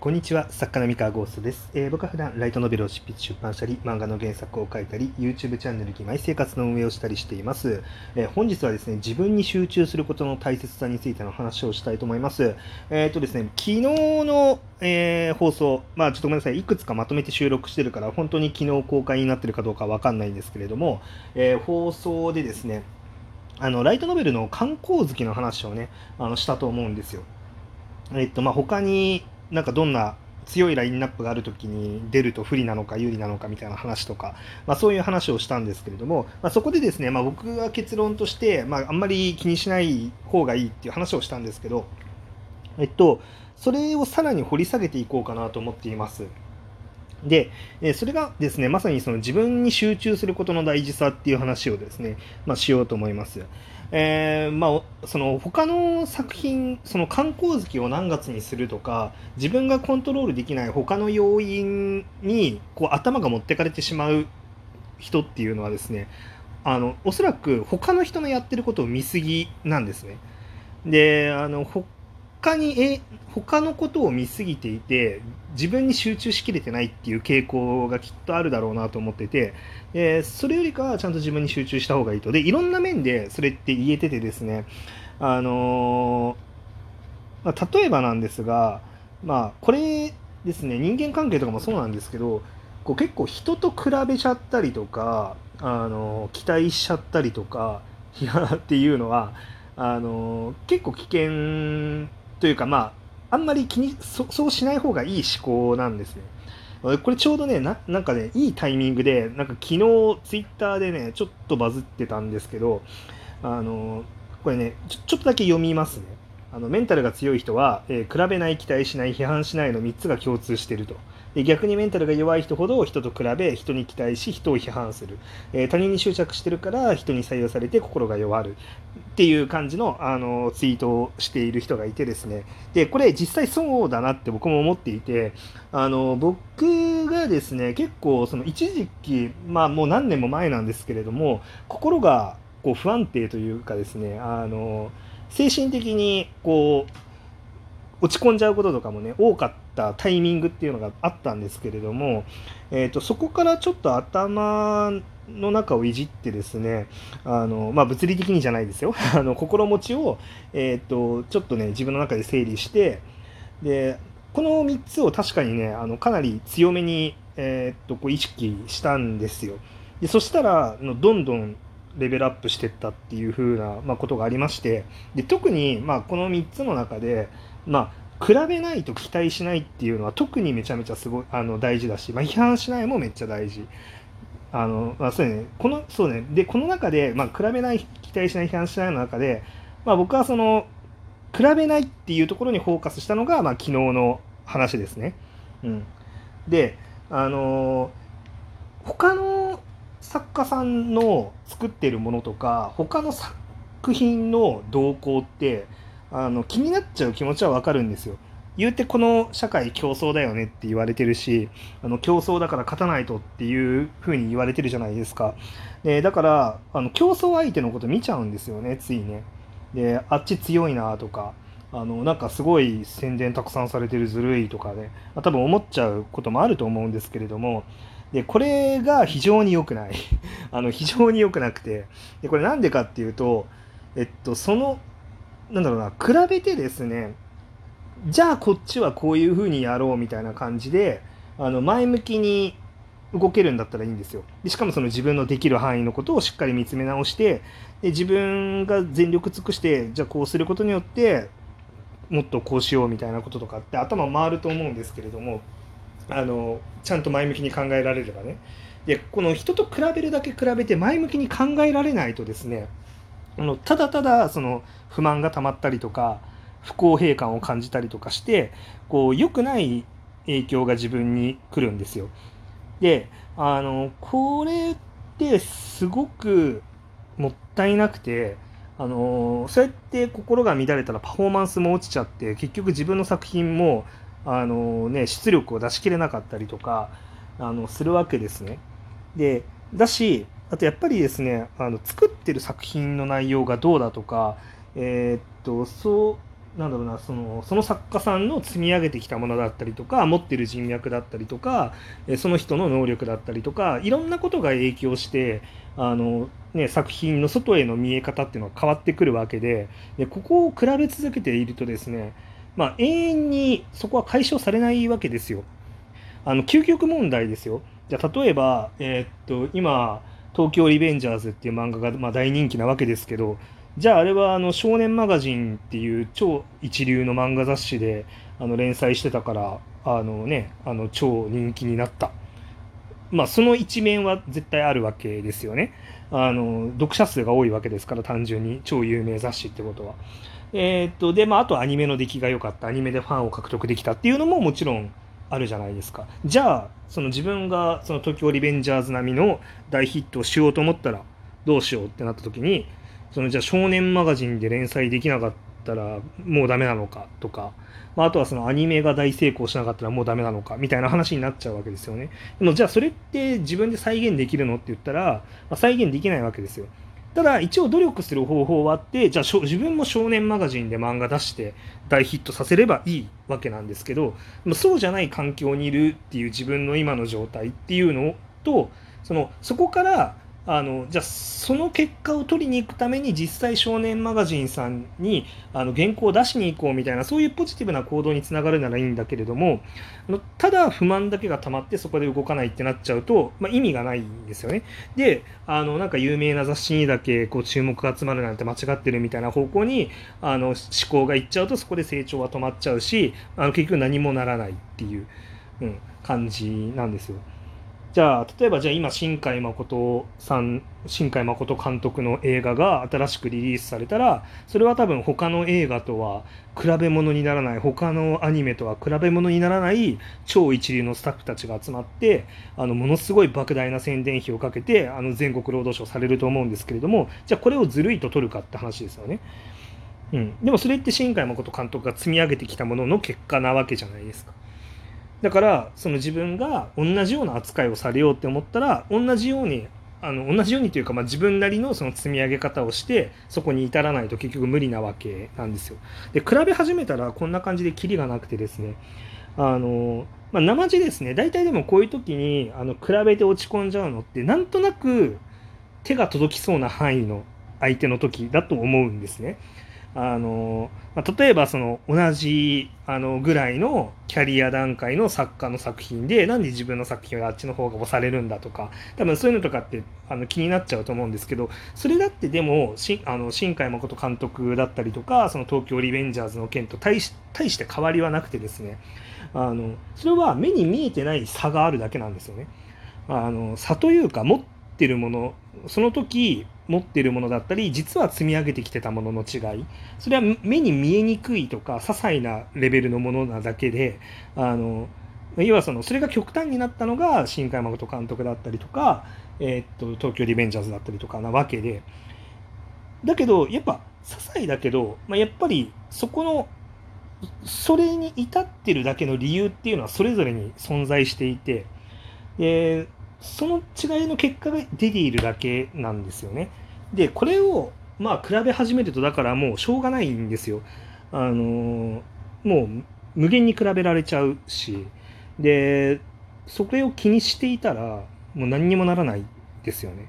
こんにちは、作家の三河ゴーストです、えー、僕は普段ライトノベルを執筆出版したり、漫画の原作を書いたり、YouTube チャンネル義妹生活の運営をしたりしています、えー、本日はですね、自分に集中することの大切さについての話をしたいと思います。えっ、ー、とですね、昨日の、え放送、まあちょっとごめんなさい、いくつかまとめて収録してるから、本当に昨日公開になってるかどうかわかんないんですけれども、え放送でですね、あのライトノベルの観光好きの話をね、あのしたと思うんですよ。えっと、まあ、他になんかどんな強いラインナップがある時に出ると不利なのか有利なのかみたいな話とか、まあ、そういう話をしたんですけれども、まあ、そこでですね、まあ、僕が結論として、まあ、あんまり気にしない方がいいっていう話をしたんですけど、えっと、それをさらに掘り下げていこうかなと思っています。で、それがですね、まさにその自分に集中することの大事さっていう話をですね、まあ、しようと思います。えー、まあ、その他の作品、その観光月を何月にするとか、自分がコントロールできない他の要因にこう頭が持ってかれてしまう人っていうのはですね、あのおそらく他の人のやってることを見過ぎなんですね。で、あの他にえ他のことを見すぎていて自分に集中しきれてないっていう傾向がきっとあるだろうなと思ってて、えー、それよりかはちゃんと自分に集中した方がいいと。でいろんな面でそれって言えててですねあのー、まあ、例えばなんですがまあこれですね人間関係とかもそうなんですけどこう結構人と比べちゃったりとかあの期待しちゃったりとか っていうのはあの結構危険というかまああんまり気にそうしない方がいい思考なんですね。これちょうどねな、なんかね、いいタイミングで、なんか昨日ツイッターでね、ちょっとバズってたんですけど、あの、これねちょ、ちょっとだけ読みますね。あのメンタルが強い人は、えー、比べない、期待しない、批判しないの3つが共通してると。逆にメンタルが弱い人ほど人と比べ人に期待し人を批判する、え、他人に執着してるから人に採用されて心が弱る。っていう感じのあのツイートをしている人がいてですね。でこれ実際そうだなって僕も思っていてあの僕がですね結構その一時期まあもう何年も前なんですけれども心がこう不安定というかですねあの精神的にこう落ち込んじゃうこととかもね多かったタイミングっていうのがあったんですけれども、えーと、そこからちょっと頭の中をいじってですねあの、まあ、物理的にじゃないですよ あの心持ちを、えーと、ちょっとね自分の中で整理してでこの3つを確かにねあのかなり強めに、えーと、こう意識したんですよ。でそしたらどんどんレベルアップしてったっていう風な、まあ、ことがありましてで特に、まあ、この3つの中でまあ、比べないと期待しないっていうのは特にめちゃめちゃすごいあの大事だし、まあ、批判しないもめっちゃ大事。あのまあ、そうね、このそうねでこの中で、まあ、比べない期待しない批判しないの中で、まあ、僕はその比べないっていうところにフォーカスしたのが、まあ、昨日の話ですね。うん、であの他の作家さんの作ってるものとか他の作品の動向ってあの気になっちゃう気持ちはわかるんですよ。言うてこの社会競争だよねって言われてるしあの競争だから勝たないとっていう風に言われてるじゃないですか。でだからあの競争相手のこと見ちゃうんですよねついね。であっち強いなとかあのなんかすごい宣伝たくさんされてるずるいとかね多分思っちゃうこともあると思うんですけれどもでこれが非常に良くない あの非常に良くなくてでこれなんでかっていうとえっとそのなんだろうな比べてですねじゃあこっちはこういうふうにやろうみたいな感じであの前向きに動けるんだったらいいんですよ。でしかもその自分のできる範囲のことをしっかり見つめ直してで自分が全力尽くしてじゃあこうすることによってもっとこうしようみたいなこととかって頭回ると思うんですけれどもあのちゃんと前向きに考えられればね。でこの人と比べるだけ比べて前向きに考えられないとですねあのただただその不満がたまったりとか不公平感を感じたりとかしてこう良くない影響が自分に来るんですよ。であのこれってすごくもったいなくてあのそうやって心が乱れたらパフォーマンスも落ちちゃって結局自分の作品もあの、ね、出力を出し切れなかったりとかあのするわけですね。でだしあとやっぱりですねあの作ってる作品の内容がどうだとか、えー、っとそうなんだろうなそのその作家さんの積み上げてきたものだったりとか持ってる人脈だったりとかその人の能力だったりとかいろんなことが影響してあの、ね、作品の外への見え方っていうのは変わってくるわけででここを比べ続けているとですね、まあ、永遠にそこは解消されないわけですよ。あの究極問題ですよ。じゃ例えば、えー、っと今「東京リベンジャーズ」っていう漫画が、ま、大人気なわけですけどじゃああれはあの少年マガジンっていう超一流の漫画雑誌であの連載してたからあのねあの超人気になった。まあその一面は絶対あるわけですよね。あの読者数が多いわけですから単純に超有名雑誌ってことは。えー、っとでまああとアニメの出来が良かった。アニメでファンを獲得できたっていうのももちろんあるじゃないですかじゃあその自分がその東京リベンジャーズ並みの大ヒットをしようと思ったらどうしようってなった時にそのじゃあ少年マガジンで連載できなかったらもうダメなのかとか、まあ、あとはそのアニメが大成功しなかったらもうダメなのかみたいな話になっちゃうわけですよね。でもじゃあそれって自分で再現できるのって言ったら、まあ、再現できないわけですよ。ただ一応努力する方法はあってじゃあ自分も少年マガジンで漫画出して大ヒットさせればいいわけなんですけどそうじゃない環境にいるっていう自分の今の状態っていうのとそのそこからあのじゃあその結果を取りに行くために実際少年マガジンさんにあの原稿を出しに行こうみたいなそういうポジティブな行動につながるならいいんだけれどもただ不満だけが溜まってそこで動かないってなっちゃうと、まあ、意味がないんですよね。であのなんか有名な雑誌にだけこう注目が集まるなんて間違ってるみたいな方向にあの思考がいっちゃうとそこで成長は止まっちゃうしあの結局何もならないっていう、うん、感じなんですよ。じゃあ例えばじゃあ今新海誠さん新海誠監督の映画が新しくリリースされたらそれは多分他の映画とは比べ物にならない他のアニメとは比べ物にならない超一流のスタッフたちが集まってあのものすごい莫大な宣伝費をかけてあの全国労働省されると思うんですけれどもじゃあこれをずるいと取るかって話ですよね。うん、でもそれって新海誠監督が積み上げてきたものの結果なわけじゃないですか。だからその自分が同じような扱いをされようって思ったら同じようにあの同じようにというか、まあ、自分なりのその積み上げ方をしてそこに至らないと結局無理なわけなんですよ。で比べ始めたらこんな感じでキリがなくてですねあの、まあ、生地ですね大体でもこういう時にあの比べて落ち込んじゃうのってなんとなく手が届きそうな範囲の相手の時だと思うんですね。あの、まあ、例えばその同じあのぐらいのキャリア段階の作家の作品でなんで自分の作品はあっちの方が押されるんだとか多分そういうのとかってあの気になっちゃうと思うんですけどそれだってでもしあの新海誠監督だったりとかその東京リベンジャーズの件と対し対して変わりはなくてですねあのそれは目に見えてない差があるだけなんですよね。あの差というか持ってるものその時持ってるものだったり実は積み上げてきてたものの違いそれは目に見えにくいとか些細なレベルのものなだけであの要はそのそれが極端になったのが新海誠監督だったりとか、えー、っと東京リベンジャーズだったりとかなわけでだけどやっぱ些細だけど、まあ、やっぱりそこのそれに至ってるだけの理由っていうのはそれぞれに存在していて、でその違いの結果が出ているだけなんですよね。でこれをまあ比べ始めるとだからもうしょうがないんですよ。あのもう無限に比べられちゃうしでそれを気にしていたらもう何にもならないですよね。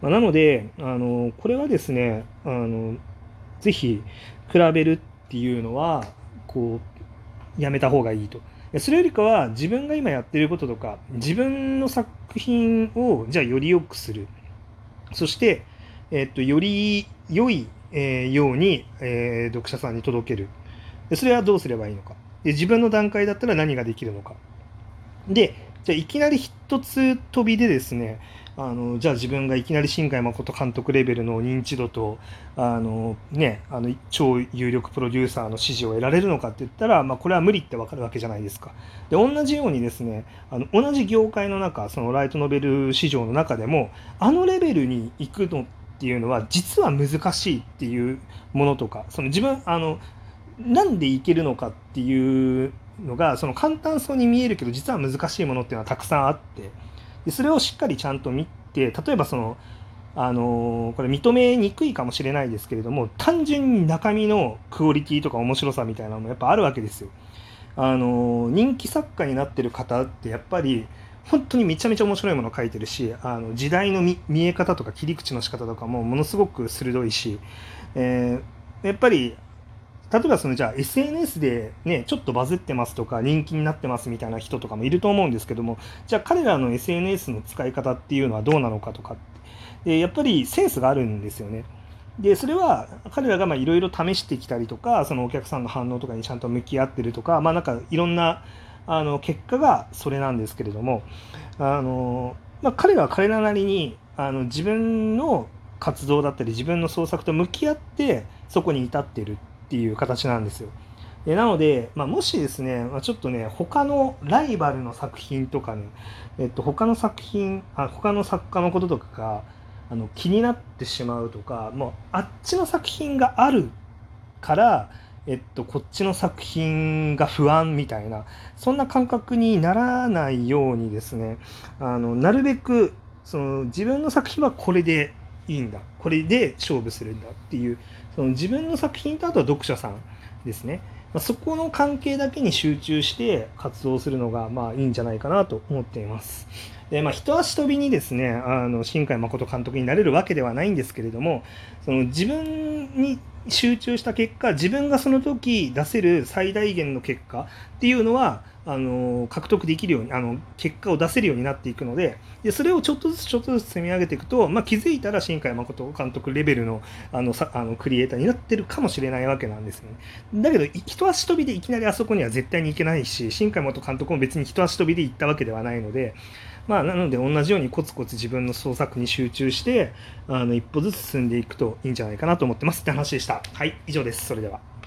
まあ、なのであのこれはですねあのぜひ比べるっていうのはこうやめた方がいいと。それよりかは自分が今やってることとか自分の作品をじゃあより良くするそして、えっと、より良い、えー、ように、えー、読者さんに届ける。でそれはどうすればいいのか。で自分の段階だったら何ができるのか。でじゃあいきなり一つ飛びでですねあのじゃあ自分がいきなり新海誠監督レベルの認知度とあの、ね、あの超有力プロデューサーの支持を得られるのかって言ったら、まあ、これは無理ってわかるわけじゃないですか。で同じようにですねあの同じ業界の中そのライトノベル市場の中でもあのレベルに行くのっていうのは実は難しいっていうものとかその自分あのなんでいけるのかっていうのがその簡単そうに見えるけど実は難しいものっていうのはたくさんあって。でそれをしっかりちゃんと見て例えばそのあのこれ認めにくいかもしれないですけれども単純に中身のクオリティとか面白さみたいなのもやっぱあるわけですよ。あの人気作家になってる方ってやっぱり本当にめちゃめちゃ面白いものを書いてるしあの時代の見え方とか切り口の仕方とかもものすごく鋭いし、えー、やっぱり例えばそのじゃあ SNS でねちょっとバズってますとか人気になってますみたいな人とかもいると思うんですけどもじゃあ彼らの SNS の使い方っていうのはどうなのかとかでやっぱりセンスがあるんですよね。でそれは彼らがいろいろ試してきたりとかそのお客さんの反応とかにちゃんと向き合ってるとかまあなんかいろんなあの結果がそれなんですけれどもあの、まあ、彼は彼らなりにあの自分の活動だったり自分の創作と向き合ってそこに至ってるっていう形なんですよ。でなので、まあ、もしですね、まあ、ちょっとね他のライバルの作品とかね、えっと、他の作品あ他の作家のこととかがあの気になってしまうとかもうあっちの作品があるから、えっと、こっちの作品が不安みたいなそんな感覚にならないようにですねあのなるべくその自分の作品はこれでいいんだこれで勝負するんだっていうその自分の作品とあとは読者さんですね、まあ、そこの関係だけに集中して活動するのがまあいいんじゃないかなと思っています。でまあ、一足飛びにですねあの新海誠監督になれるわけではないんですけれどもその自分に集中した結果自分がその時出せる最大限の結果っていうのはあの獲得できるようにあの結果を出せるようになっていくのででそれをちょっとずつちょっとずつ積み上げていくと、まあ、気づいたら新海誠監督レベルのあのさあのクリエイターになってるかもしれないわけなんですよね。だけど一足飛びでいきなりあそこには絶対に行けないし新海誠監督も別に一足飛びで行ったわけではないので。まあ、なので同じようにコツコツ自分の創作に集中してあの一歩ずつ進んでいくといいんじゃないかなと思ってますって話でした。はい、以上です。それでは。